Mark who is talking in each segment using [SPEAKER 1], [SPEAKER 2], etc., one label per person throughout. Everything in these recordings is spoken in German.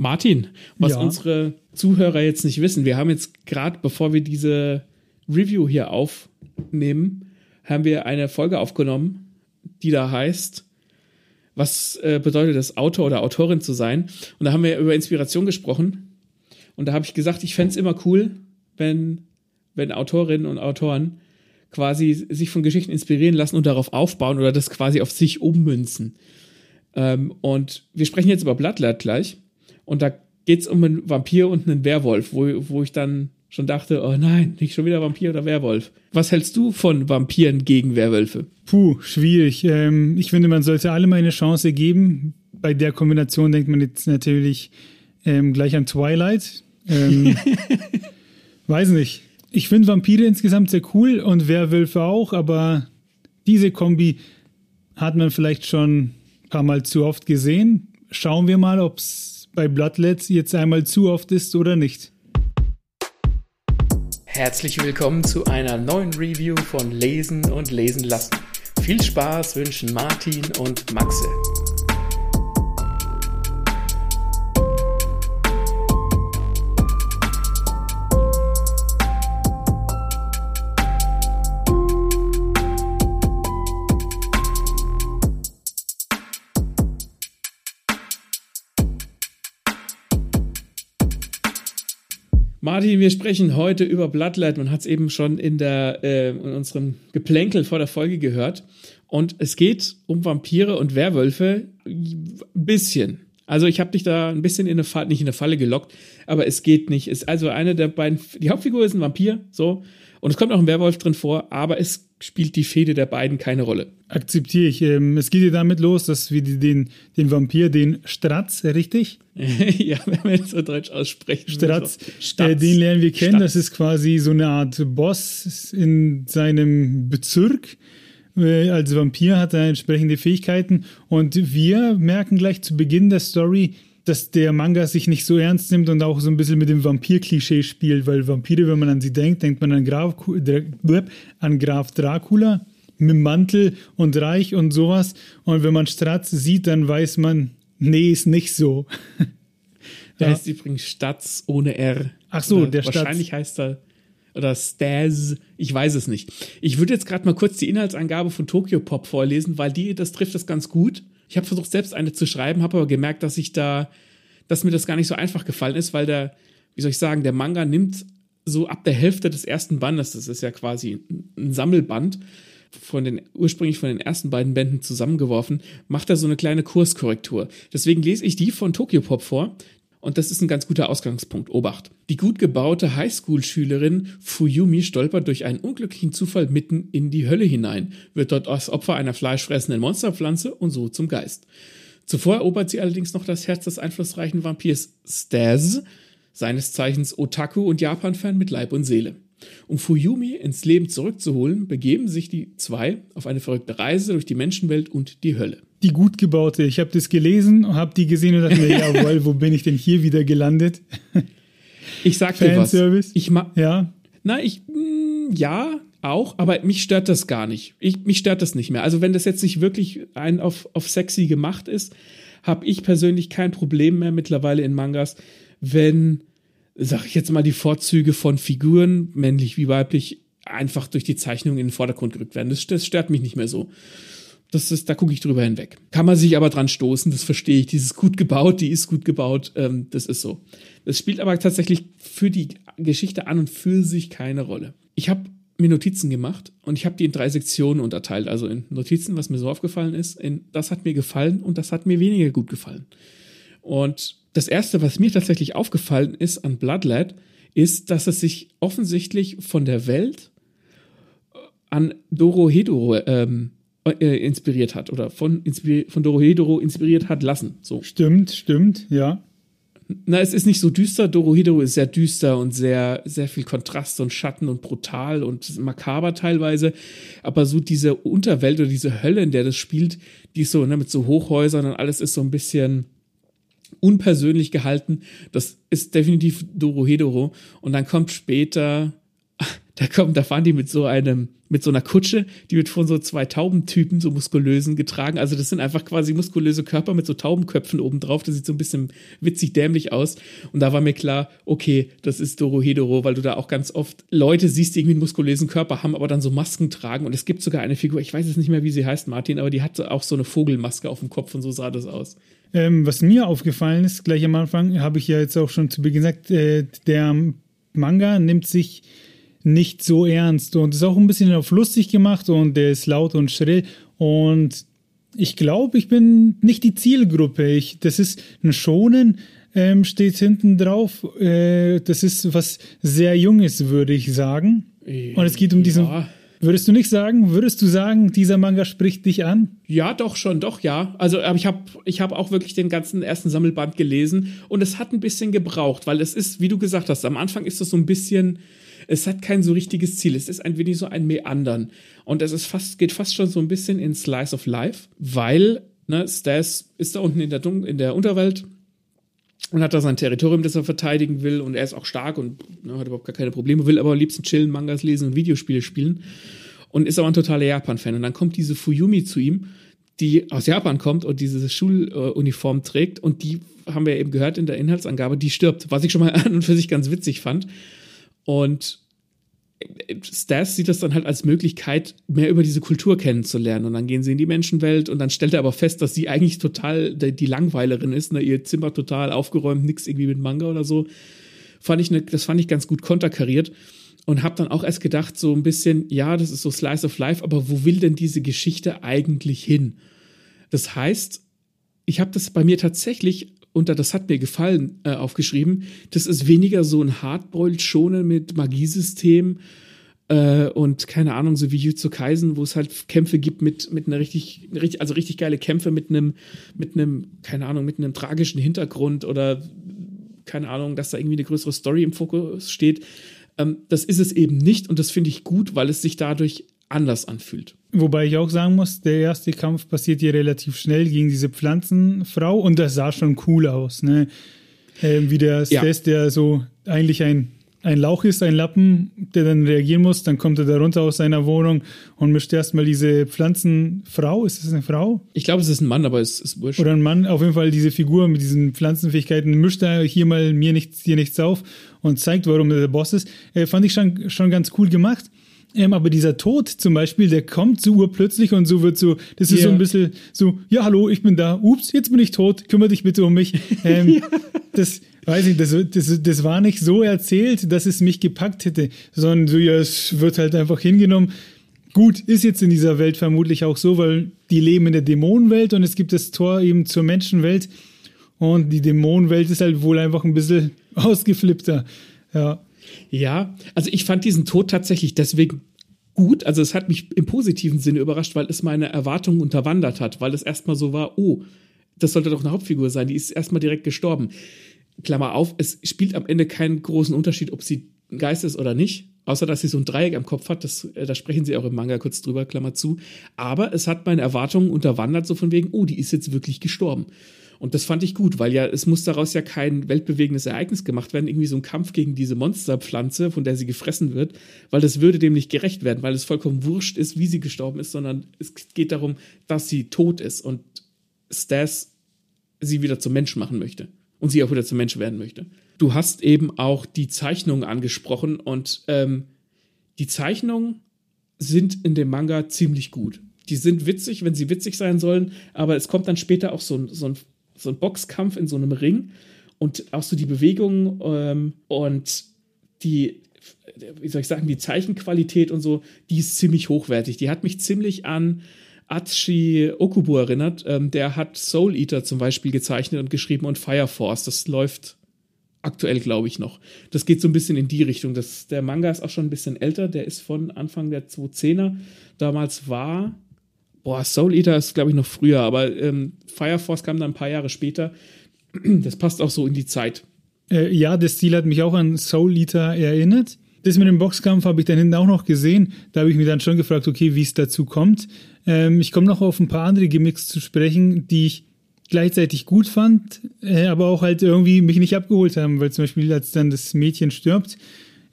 [SPEAKER 1] Martin, was ja. unsere Zuhörer jetzt nicht wissen, wir haben jetzt gerade, bevor wir diese Review hier aufnehmen, haben wir eine Folge aufgenommen, die da heißt, was äh, bedeutet es, Autor oder Autorin zu sein? Und da haben wir über Inspiration gesprochen. Und da habe ich gesagt, ich fände es immer cool, wenn, wenn Autorinnen und Autoren quasi sich von Geschichten inspirieren lassen und darauf aufbauen oder das quasi auf sich ummünzen. Ähm, und wir sprechen jetzt über Bloodlet gleich. Und da geht es um einen Vampir und einen Werwolf, wo, wo ich dann schon dachte, oh nein, nicht schon wieder Vampir oder Werwolf. Was hältst du von Vampiren gegen Werwölfe?
[SPEAKER 2] Puh, schwierig. Ähm, ich finde, man sollte alle mal eine Chance geben. Bei der Kombination denkt man jetzt natürlich ähm, gleich an Twilight. Ähm, weiß nicht. Ich finde Vampire insgesamt sehr cool und Werwölfe auch, aber diese Kombi hat man vielleicht schon ein paar Mal zu oft gesehen. Schauen wir mal, ob es bei Bloodlets jetzt einmal zu oft ist oder nicht.
[SPEAKER 1] Herzlich willkommen zu einer neuen Review von Lesen und Lesen lassen. Viel Spaß wünschen Martin und Maxe. Martin, wir sprechen heute über Bloodlight. Man hat es eben schon in, der, äh, in unserem Geplänkel vor der Folge gehört. Und es geht um Vampire und Werwölfe ein bisschen. Also ich habe dich da ein bisschen in eine Falle, nicht in eine Falle gelockt, aber es geht nicht. Ist also eine der beiden, die Hauptfigur ist ein Vampir, so, und es kommt auch ein Werwolf drin vor, aber es spielt die Fehde der beiden keine Rolle.
[SPEAKER 2] Akzeptiere ich. Ähm, es geht ja damit los, dass wir den, den Vampir, den Stratz, äh, richtig?
[SPEAKER 1] ja, wenn wir jetzt so deutsch aussprechen.
[SPEAKER 2] Stratz, so. äh, den lernen wir kennen. Statz. Das ist quasi so eine Art Boss in seinem Bezirk. Äh, als Vampir hat er entsprechende Fähigkeiten. Und wir merken gleich zu Beginn der Story, dass der Manga sich nicht so ernst nimmt und auch so ein bisschen mit dem Vampir-Klischee spielt, weil Vampire, wenn man an sie denkt, denkt man an Graf, an Graf Dracula mit Mantel und Reich und sowas. Und wenn man Stratz sieht, dann weiß man, nee, ist nicht so.
[SPEAKER 1] Der ja. heißt übrigens Statz ohne R.
[SPEAKER 2] Ach so, oder der
[SPEAKER 1] Statz. Wahrscheinlich heißt er oder Staz, ich weiß es nicht. Ich würde jetzt gerade mal kurz die Inhaltsangabe von Tokyo Pop vorlesen, weil die, das trifft das ganz gut. Ich habe versucht, selbst eine zu schreiben, habe aber gemerkt, dass ich da, dass mir das gar nicht so einfach gefallen ist, weil der, wie soll ich sagen, der Manga nimmt so ab der Hälfte des ersten Bandes, das ist ja quasi ein Sammelband, von den ursprünglich von den ersten beiden Bänden zusammengeworfen, macht er so eine kleine Kurskorrektur. Deswegen lese ich die von Tokyo Pop vor. Und das ist ein ganz guter Ausgangspunkt. Obacht. Die gut gebaute Highschool-Schülerin Fuyumi stolpert durch einen unglücklichen Zufall mitten in die Hölle hinein, wird dort als Opfer einer fleischfressenden Monsterpflanze und so zum Geist. Zuvor erobert sie allerdings noch das Herz des einflussreichen Vampirs Staz, seines Zeichens Otaku und Japan-Fan mit Leib und Seele. Um Fuyumi ins Leben zurückzuholen, begeben sich die zwei auf eine verrückte Reise durch die Menschenwelt und die Hölle
[SPEAKER 2] die gut gebaute. Ich habe das gelesen und habe die gesehen und dachte mir, jawohl, wo bin ich denn hier wieder gelandet?
[SPEAKER 1] Ich sag dir was. Ich ma ja. Na, ich mh, mm, ja, auch, aber mich stört das gar nicht. Ich, mich stört das nicht mehr. Also wenn das jetzt nicht wirklich ein auf, auf sexy gemacht ist, habe ich persönlich kein Problem mehr mittlerweile in Mangas, wenn, sag ich jetzt mal, die Vorzüge von Figuren, männlich wie weiblich, einfach durch die Zeichnung in den Vordergrund gerückt werden. Das, das stört mich nicht mehr so. Das ist, da gucke ich drüber hinweg. Kann man sich aber dran stoßen, das verstehe ich. Dieses gut gebaut, die ist gut gebaut, ähm, das ist so. Das spielt aber tatsächlich für die Geschichte an und für sich keine Rolle. Ich habe mir Notizen gemacht und ich habe die in drei Sektionen unterteilt. Also in Notizen, was mir so aufgefallen ist, in das hat mir gefallen und das hat mir weniger gut gefallen. Und das erste, was mir tatsächlich aufgefallen ist an Bloodlad, ist, dass es sich offensichtlich von der Welt an Dorohedoro ähm, äh, inspiriert hat oder von, von Dorohedoro inspiriert hat lassen. So.
[SPEAKER 2] Stimmt, stimmt, ja.
[SPEAKER 1] Na, es ist nicht so düster. Dorohedoro ist sehr düster und sehr, sehr viel Kontrast und Schatten und brutal und makaber teilweise. Aber so diese Unterwelt oder diese Hölle, in der das spielt, die ist so, ne, mit so Hochhäusern und alles ist so ein bisschen unpersönlich gehalten. Das ist definitiv Dorohedoro. Und dann kommt später Da kommen, da fahren die mit so einem, mit so einer Kutsche, die wird von so zwei Taubentypen, so muskulösen, getragen. Also das sind einfach quasi muskulöse Körper mit so Taubenköpfen oben drauf. Das sieht so ein bisschen witzig dämlich aus. Und da war mir klar, okay, das ist Doro Hedoro, weil du da auch ganz oft Leute siehst, die irgendwie einen muskulösen Körper haben, aber dann so Masken tragen. Und es gibt sogar eine Figur, ich weiß jetzt nicht mehr, wie sie heißt, Martin, aber die hat auch so eine Vogelmaske auf dem Kopf und so sah das aus.
[SPEAKER 2] Ähm, was mir aufgefallen ist, gleich am Anfang, habe ich ja jetzt auch schon zu Beginn gesagt, äh, der Manga nimmt sich nicht so ernst und ist auch ein bisschen auf lustig gemacht und der ist laut und schrill und ich glaube, ich bin nicht die Zielgruppe. Ich, das ist ein Schonen, ähm, steht hinten drauf. Äh, das ist was sehr Junges, würde ich sagen. Und es geht um diesen. Würdest du nicht sagen, würdest du sagen, dieser Manga spricht dich an?
[SPEAKER 1] Ja, doch schon, doch, ja. Also, aber ich habe ich hab auch wirklich den ganzen ersten Sammelband gelesen und es hat ein bisschen gebraucht, weil es ist, wie du gesagt hast, am Anfang ist es so ein bisschen, es hat kein so richtiges Ziel. Es ist ein wenig so ein Meandern. Und es ist fast, geht fast schon so ein bisschen in Slice of Life, weil, ne, Stas ist da unten in der, in der Unterwelt und hat da sein Territorium, das er verteidigen will und er ist auch stark und ne, hat überhaupt gar keine Probleme, will aber am liebsten chillen, Mangas lesen und Videospiele spielen und ist aber ein totaler Japan-Fan. Und dann kommt diese Fuyumi zu ihm, die aus Japan kommt und diese Schuluniform trägt und die haben wir eben gehört in der Inhaltsangabe, die stirbt, was ich schon mal an und für sich ganz witzig fand. Und Stas sieht das dann halt als Möglichkeit, mehr über diese Kultur kennenzulernen. Und dann gehen sie in die Menschenwelt und dann stellt er aber fest, dass sie eigentlich total die Langweilerin ist, ne? ihr Zimmer total aufgeräumt, nichts irgendwie mit Manga oder so. Fand ich ne, das fand ich ganz gut konterkariert und habe dann auch erst gedacht, so ein bisschen, ja, das ist so Slice of Life, aber wo will denn diese Geschichte eigentlich hin? Das heißt, ich habe das bei mir tatsächlich unter das hat mir gefallen äh, aufgeschrieben. Das ist weniger so ein Hardboiled Schonen mit Magiesystem äh, und keine Ahnung, so wie Jutsu Kaisen, wo es halt Kämpfe gibt mit, mit einer richtig, also richtig geile Kämpfe mit einem, mit einem, keine Ahnung, mit einem tragischen Hintergrund oder keine Ahnung, dass da irgendwie eine größere Story im Fokus steht. Ähm, das ist es eben nicht und das finde ich gut, weil es sich dadurch anders anfühlt.
[SPEAKER 2] Wobei ich auch sagen muss, der erste Kampf passiert hier relativ schnell gegen diese Pflanzenfrau und das sah schon cool aus. Ne? Ähm, wie der Stes, ja. der so eigentlich ein, ein Lauch ist, ein Lappen, der dann reagieren muss, dann kommt er da runter aus seiner Wohnung und mischt erstmal diese Pflanzenfrau. Ist das eine Frau?
[SPEAKER 1] Ich glaube, es ist ein Mann, aber es ist wurscht.
[SPEAKER 2] Oder ein Mann, auf jeden Fall diese Figur mit diesen Pflanzenfähigkeiten, mischt er hier mal mir nichts, dir nichts auf und zeigt, warum er der Boss ist. Äh, fand ich schon, schon ganz cool gemacht. Ähm, aber dieser Tod zum Beispiel, der kommt so urplötzlich und so wird so, das ist yeah. so ein bisschen so, ja, hallo, ich bin da, ups, jetzt bin ich tot, kümmere dich bitte um mich. Ähm, ja. Das, weiß ich, das, das, das war nicht so erzählt, dass es mich gepackt hätte, sondern so, ja, es wird halt einfach hingenommen. Gut, ist jetzt in dieser Welt vermutlich auch so, weil die leben in der Dämonenwelt und es gibt das Tor eben zur Menschenwelt und die Dämonenwelt ist halt wohl einfach ein bisschen ausgeflippter. Ja.
[SPEAKER 1] Ja, also ich fand diesen Tod tatsächlich deswegen gut. Also es hat mich im positiven Sinne überrascht, weil es meine Erwartungen unterwandert hat, weil es erstmal so war, oh, das sollte doch eine Hauptfigur sein, die ist erstmal direkt gestorben. Klammer auf, es spielt am Ende keinen großen Unterschied, ob sie ein Geist ist oder nicht. Außer dass sie so ein Dreieck am Kopf hat, das, äh, da sprechen sie auch im Manga kurz drüber, Klammer zu. Aber es hat meine Erwartungen unterwandert, so von wegen, oh, die ist jetzt wirklich gestorben. Und das fand ich gut, weil ja, es muss daraus ja kein weltbewegendes Ereignis gemacht werden, irgendwie so ein Kampf gegen diese Monsterpflanze, von der sie gefressen wird, weil das würde dem nicht gerecht werden, weil es vollkommen wurscht ist, wie sie gestorben ist, sondern es geht darum, dass sie tot ist und Stas sie wieder zum Mensch machen möchte und sie auch wieder zum Mensch werden möchte. Du hast eben auch die Zeichnungen angesprochen und ähm, die Zeichnungen sind in dem Manga ziemlich gut. Die sind witzig, wenn sie witzig sein sollen, aber es kommt dann später auch so ein, so ein so ein Boxkampf in so einem Ring und auch so die Bewegungen ähm, und die, wie soll ich sagen, die Zeichenqualität und so, die ist ziemlich hochwertig. Die hat mich ziemlich an Atsushi Okubo erinnert. Ähm, der hat Soul Eater zum Beispiel gezeichnet und geschrieben und Fire Force. Das läuft aktuell, glaube ich, noch. Das geht so ein bisschen in die Richtung. Das, der Manga ist auch schon ein bisschen älter. Der ist von Anfang der 2010er. Damals war boah, Soul Eater ist, glaube ich, noch früher, aber ähm, Fire Force kam dann ein paar Jahre später. Das passt auch so in die Zeit.
[SPEAKER 2] Äh, ja, der Stil hat mich auch an Soul Eater erinnert. Das mit dem Boxkampf habe ich dann hinten auch noch gesehen. Da habe ich mich dann schon gefragt, okay, wie es dazu kommt. Ähm, ich komme noch auf ein paar andere Gimmicks zu sprechen, die ich gleichzeitig gut fand, äh, aber auch halt irgendwie mich nicht abgeholt haben, weil zum Beispiel als dann das Mädchen stirbt,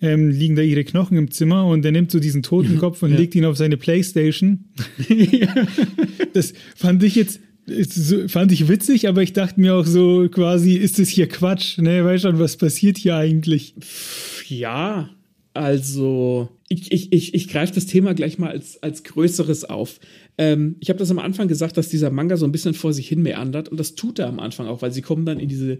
[SPEAKER 2] ähm, liegen da ihre Knochen im Zimmer und er nimmt so diesen Totenkopf und ja. legt ihn auf seine Playstation. das fand ich jetzt fand ich witzig, aber ich dachte mir auch so quasi, ist das hier Quatsch? Ne, weißt schon, was passiert hier eigentlich?
[SPEAKER 1] Ja, also ich, ich, ich, ich greife das Thema gleich mal als, als Größeres auf. Ähm, ich habe das am Anfang gesagt, dass dieser Manga so ein bisschen vor sich hin meandert und das tut er am Anfang auch, weil sie kommen dann in diese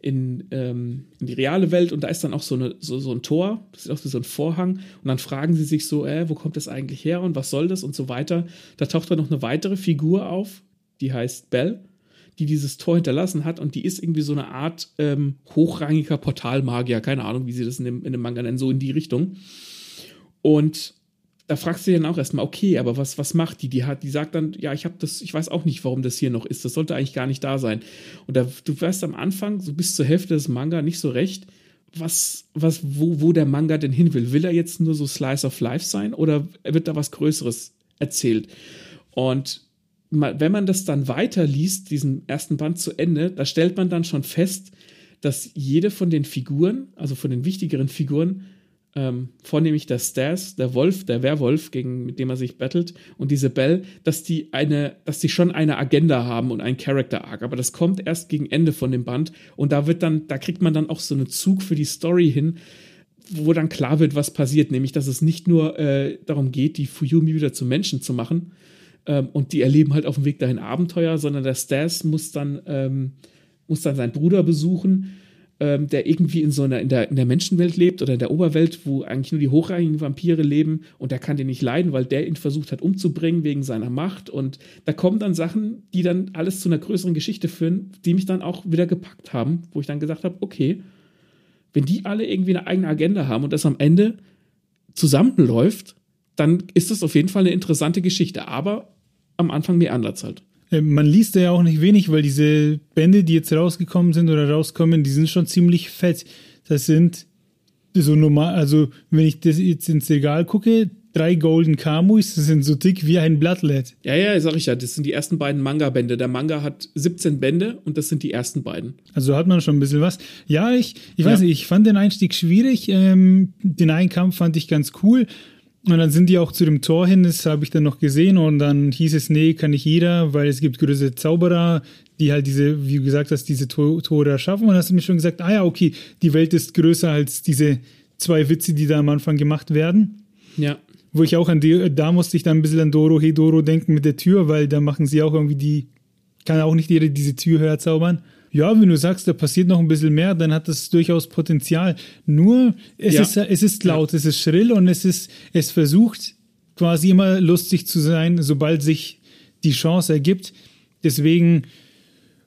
[SPEAKER 1] in, ähm, in die reale Welt und da ist dann auch so, eine, so, so ein Tor, das ist auch so ein Vorhang und dann fragen sie sich so, äh, wo kommt das eigentlich her und was soll das und so weiter. Da taucht dann noch eine weitere Figur auf, die heißt Bell, die dieses Tor hinterlassen hat und die ist irgendwie so eine Art ähm, hochrangiger Portalmagier, keine Ahnung, wie sie das in dem, in dem Manga nennen, so in die Richtung. Und da fragst du dich dann auch erstmal, okay, aber was, was macht die? Die hat, die sagt dann, ja, ich habe das, ich weiß auch nicht, warum das hier noch ist. Das sollte eigentlich gar nicht da sein. Und da, du weißt am Anfang, so bis zur Hälfte des Manga nicht so recht, was, was, wo, wo der Manga denn hin will. Will er jetzt nur so Slice of Life sein oder wird da was Größeres erzählt? Und wenn man das dann weiterliest, diesen ersten Band zu Ende, da stellt man dann schon fest, dass jede von den Figuren, also von den wichtigeren Figuren, ähm, vornehmlich der Stas, der Wolf, der Werwolf, gegen mit dem er sich battelt, und diese Belle, dass die eine, dass die schon eine Agenda haben und einen Character Arc. Aber das kommt erst gegen Ende von dem Band und da wird dann, da kriegt man dann auch so einen Zug für die Story hin, wo dann klar wird, was passiert, nämlich dass es nicht nur äh, darum geht, die Fuyumi wieder zu Menschen zu machen ähm, und die erleben halt auf dem Weg dahin Abenteuer, sondern der Stas muss dann ähm, muss dann seinen Bruder besuchen ähm, der irgendwie in so einer, in der, in der Menschenwelt lebt oder in der Oberwelt, wo eigentlich nur die hochrangigen Vampire leben und der kann den nicht leiden, weil der ihn versucht hat umzubringen wegen seiner Macht und da kommen dann Sachen, die dann alles zu einer größeren Geschichte führen, die mich dann auch wieder gepackt haben, wo ich dann gesagt habe, okay, wenn die alle irgendwie eine eigene Agenda haben und das am Ende zusammenläuft, dann ist das auf jeden Fall eine interessante Geschichte, aber am Anfang mehr anders halt.
[SPEAKER 2] Äh, man liest ja auch nicht wenig, weil diese Bände, die jetzt rausgekommen sind oder rauskommen, die sind schon ziemlich fett. Das sind so normal, also wenn ich das jetzt ins Regal gucke, drei Golden Kamuis, das sind so dick wie ein Blattlet.
[SPEAKER 1] Ja, ja, sag ich ja, das sind die ersten beiden Manga-Bände. Der Manga hat 17 Bände und das sind die ersten beiden.
[SPEAKER 2] Also hat man schon ein bisschen was. Ja, ich, ich weiß ja. nicht, ich fand den Einstieg schwierig. Ähm, den einen Kampf fand ich ganz cool. Und dann sind die auch zu dem Tor hin, das habe ich dann noch gesehen und dann hieß es, nee, kann nicht jeder, weil es gibt größere Zauberer, die halt diese, wie du gesagt hast, diese Tore erschaffen. Und dann hast du mir schon gesagt, ah ja, okay, die Welt ist größer als diese zwei Witze, die da am Anfang gemacht werden.
[SPEAKER 1] Ja.
[SPEAKER 2] Wo ich auch an die, da musste ich dann ein bisschen an Doro Hedoro denken mit der Tür, weil da machen sie auch irgendwie die, kann auch nicht jeder diese Tür herzaubern ja, wenn du sagst, da passiert noch ein bisschen mehr, dann hat das durchaus Potenzial. Nur, es, ja. ist, es ist laut, es ist schrill und es ist, es versucht quasi immer lustig zu sein, sobald sich die Chance ergibt. Deswegen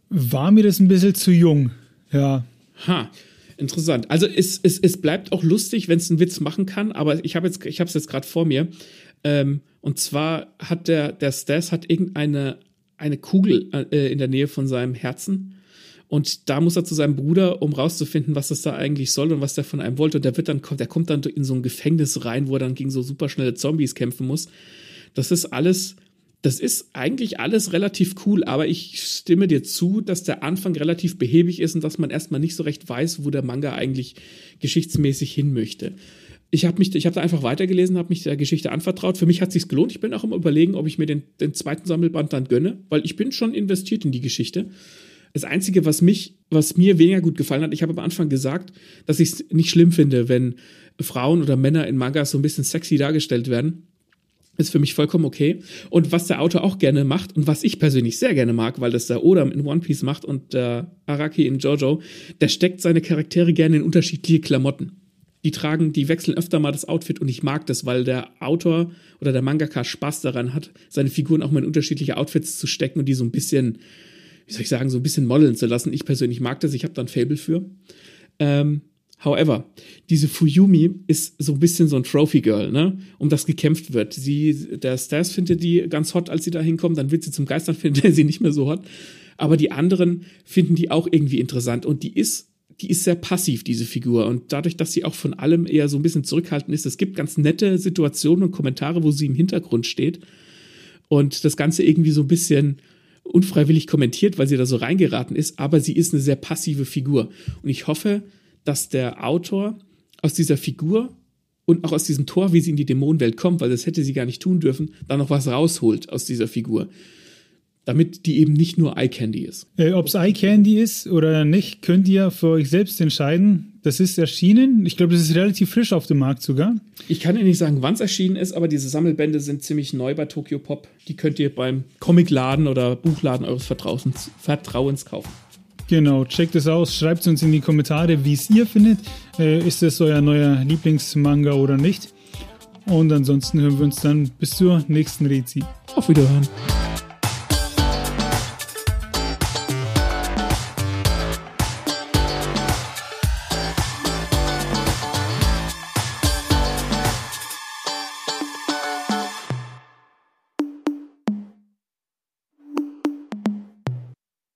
[SPEAKER 2] war mir das ein bisschen zu jung. Ja.
[SPEAKER 1] Ha. Interessant. Also es, es, es bleibt auch lustig, wenn es einen Witz machen kann, aber ich habe jetzt, ich habe es jetzt gerade vor mir. Ähm, und zwar hat der, der Stas hat irgendeine eine Kugel äh, in der Nähe von seinem Herzen und da muss er zu seinem Bruder, um rauszufinden, was das da eigentlich soll und was der von einem wollte. Und der wird dann, der kommt dann in so ein Gefängnis rein, wo er dann gegen so superschnelle Zombies kämpfen muss. Das ist alles, das ist eigentlich alles relativ cool, aber ich stimme dir zu, dass der Anfang relativ behäbig ist und dass man erstmal nicht so recht weiß, wo der Manga eigentlich geschichtsmäßig hin möchte. Ich habe mich, ich habe da einfach weitergelesen, habe mich der Geschichte anvertraut. Für mich hat sich's gelohnt. Ich bin auch im Überlegen, ob ich mir den, den zweiten Sammelband dann gönne, weil ich bin schon investiert in die Geschichte. Das Einzige, was mich, was mir weniger gut gefallen hat, ich habe am Anfang gesagt, dass ich es nicht schlimm finde, wenn Frauen oder Männer in Mangas so ein bisschen sexy dargestellt werden. Ist für mich vollkommen okay. Und was der Autor auch gerne macht und was ich persönlich sehr gerne mag, weil das der Odam in One Piece macht und der Araki in Jojo, der steckt seine Charaktere gerne in unterschiedliche Klamotten. Die tragen, die wechseln öfter mal das Outfit und ich mag das, weil der Autor oder der Mangaka Spaß daran hat, seine Figuren auch mal in unterschiedliche Outfits zu stecken und die so ein bisschen wie soll ich sagen, so ein bisschen modeln zu lassen. Ich persönlich mag das, ich habe da ein Fable für. Ähm, however, diese Fuyumi ist so ein bisschen so ein Trophy Girl, ne? Um das gekämpft wird. Sie, der Stas findet die ganz hot, als sie da hinkommt, dann wird sie zum Geistern, findet er sie nicht mehr so hot. Aber die anderen finden die auch irgendwie interessant und die ist die ist sehr passiv, diese Figur. Und dadurch, dass sie auch von allem eher so ein bisschen zurückhaltend ist, es gibt ganz nette Situationen und Kommentare, wo sie im Hintergrund steht. Und das Ganze irgendwie so ein bisschen unfreiwillig kommentiert, weil sie da so reingeraten ist, aber sie ist eine sehr passive Figur. Und ich hoffe, dass der Autor aus dieser Figur und auch aus diesem Tor, wie sie in die Dämonenwelt kommt, weil das hätte sie gar nicht tun dürfen, da noch was rausholt aus dieser Figur. Damit die eben nicht nur Eye Candy ist.
[SPEAKER 2] Äh, Ob es Eye Candy ist oder nicht, könnt ihr für euch selbst entscheiden. Das ist erschienen. Ich glaube, das ist relativ frisch auf dem Markt sogar.
[SPEAKER 1] Ich kann Ihnen nicht sagen, wann es erschienen ist, aber diese Sammelbände sind ziemlich neu bei Tokyo Pop. Die könnt ihr beim Comicladen oder Buchladen eures Vertrauens, Vertrauens kaufen.
[SPEAKER 2] Genau, checkt es aus, schreibt es uns in die Kommentare, wie es ihr findet. Äh, ist es euer neuer Lieblingsmanga oder nicht? Und ansonsten hören wir uns dann bis zur nächsten Rezi.
[SPEAKER 1] Auf Wiederhören.